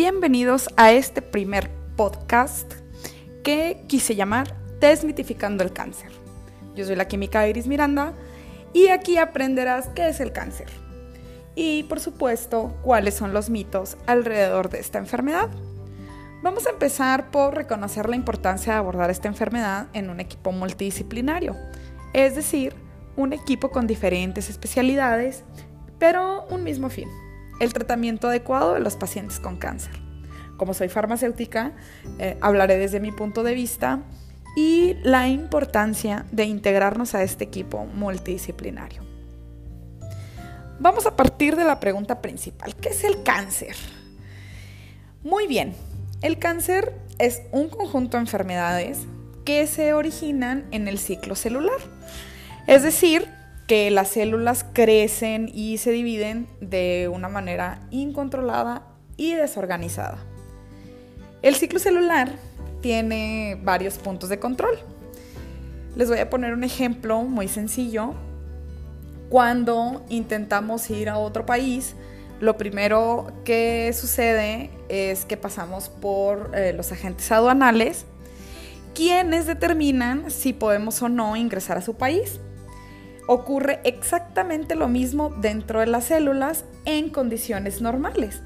bienvenidos a este primer podcast que quise llamar Desmitificando el cáncer. Yo soy la química Iris Miranda y aquí aprenderás qué es el cáncer y por supuesto cuáles son los mitos alrededor de esta enfermedad. Vamos a empezar por reconocer la importancia de abordar esta enfermedad en un equipo multidisciplinario, es decir, un equipo con diferentes especialidades, pero un mismo fin, el tratamiento adecuado de los pacientes con cáncer. Como soy farmacéutica, eh, hablaré desde mi punto de vista y la importancia de integrarnos a este equipo multidisciplinario. Vamos a partir de la pregunta principal, ¿qué es el cáncer? Muy bien, el cáncer es un conjunto de enfermedades que se originan en el ciclo celular. Es decir, que las células crecen y se dividen de una manera incontrolada y desorganizada. El ciclo celular tiene varios puntos de control. Les voy a poner un ejemplo muy sencillo. Cuando intentamos ir a otro país, lo primero que sucede es que pasamos por eh, los agentes aduanales, quienes determinan si podemos o no ingresar a su país. Ocurre exactamente lo mismo dentro de las células en condiciones normales.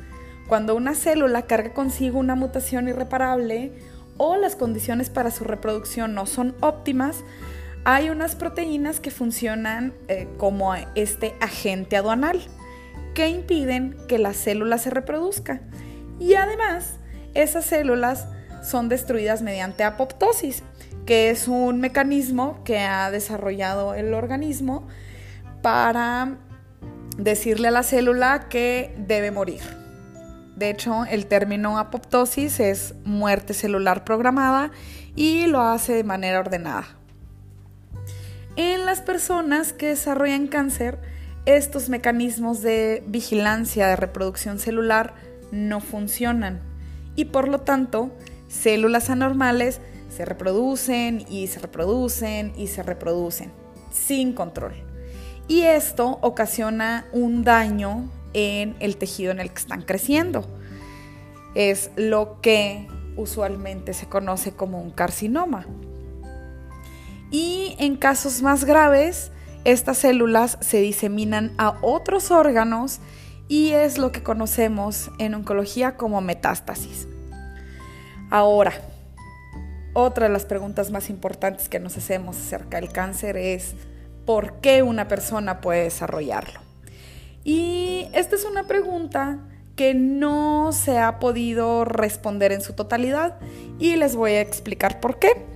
Cuando una célula carga consigo una mutación irreparable o las condiciones para su reproducción no son óptimas, hay unas proteínas que funcionan eh, como este agente aduanal que impiden que la célula se reproduzca. Y además, esas células son destruidas mediante apoptosis, que es un mecanismo que ha desarrollado el organismo para decirle a la célula que debe morir. De hecho, el término apoptosis es muerte celular programada y lo hace de manera ordenada. En las personas que desarrollan cáncer, estos mecanismos de vigilancia de reproducción celular no funcionan y por lo tanto células anormales se reproducen y se reproducen y se reproducen sin control. Y esto ocasiona un daño en el tejido en el que están creciendo. Es lo que usualmente se conoce como un carcinoma. Y en casos más graves, estas células se diseminan a otros órganos y es lo que conocemos en oncología como metástasis. Ahora, otra de las preguntas más importantes que nos hacemos acerca del cáncer es ¿por qué una persona puede desarrollarlo? Y esta es una pregunta que no se ha podido responder en su totalidad y les voy a explicar por qué.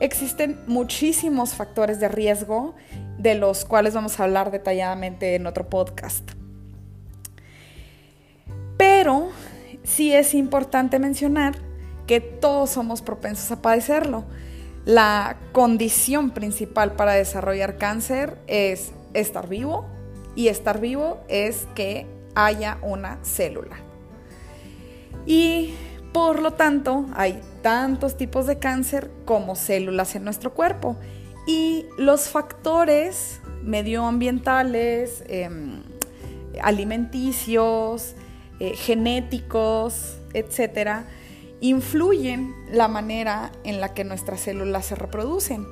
Existen muchísimos factores de riesgo de los cuales vamos a hablar detalladamente en otro podcast. Pero sí es importante mencionar que todos somos propensos a padecerlo. La condición principal para desarrollar cáncer es estar vivo, y estar vivo es que haya una célula. Y por lo tanto, hay tantos tipos de cáncer como células en nuestro cuerpo. Y los factores medioambientales, em, alimenticios, eh, genéticos, etcétera, influyen la manera en la que nuestras células se reproducen.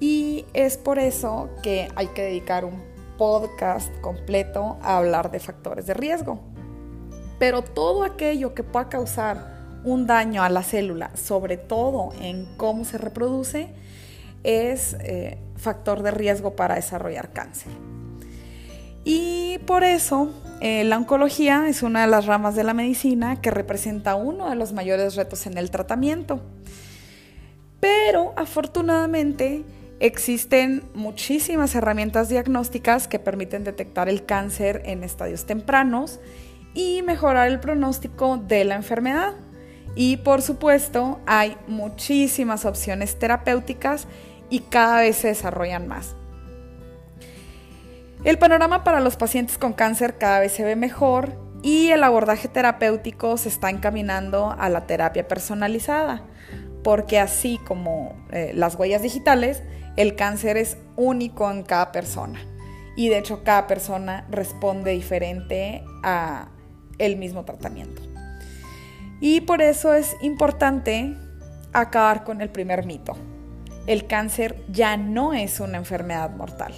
Y es por eso que hay que dedicar un podcast completo a hablar de factores de riesgo. Pero todo aquello que pueda causar un daño a la célula, sobre todo en cómo se reproduce, es eh, factor de riesgo para desarrollar cáncer. Y por eso eh, la oncología es una de las ramas de la medicina que representa uno de los mayores retos en el tratamiento. Pero afortunadamente Existen muchísimas herramientas diagnósticas que permiten detectar el cáncer en estadios tempranos y mejorar el pronóstico de la enfermedad. Y por supuesto, hay muchísimas opciones terapéuticas y cada vez se desarrollan más. El panorama para los pacientes con cáncer cada vez se ve mejor y el abordaje terapéutico se está encaminando a la terapia personalizada, porque así como eh, las huellas digitales, el cáncer es único en cada persona y de hecho cada persona responde diferente a el mismo tratamiento. Y por eso es importante acabar con el primer mito. El cáncer ya no es una enfermedad mortal.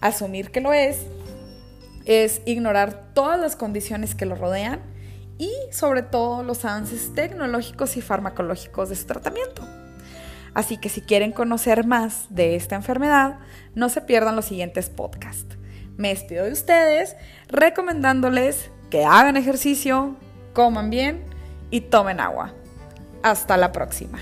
Asumir que lo es es ignorar todas las condiciones que lo rodean y sobre todo los avances tecnológicos y farmacológicos de su tratamiento. Así que si quieren conocer más de esta enfermedad, no se pierdan los siguientes podcasts. Me despido de ustedes recomendándoles que hagan ejercicio, coman bien y tomen agua. Hasta la próxima.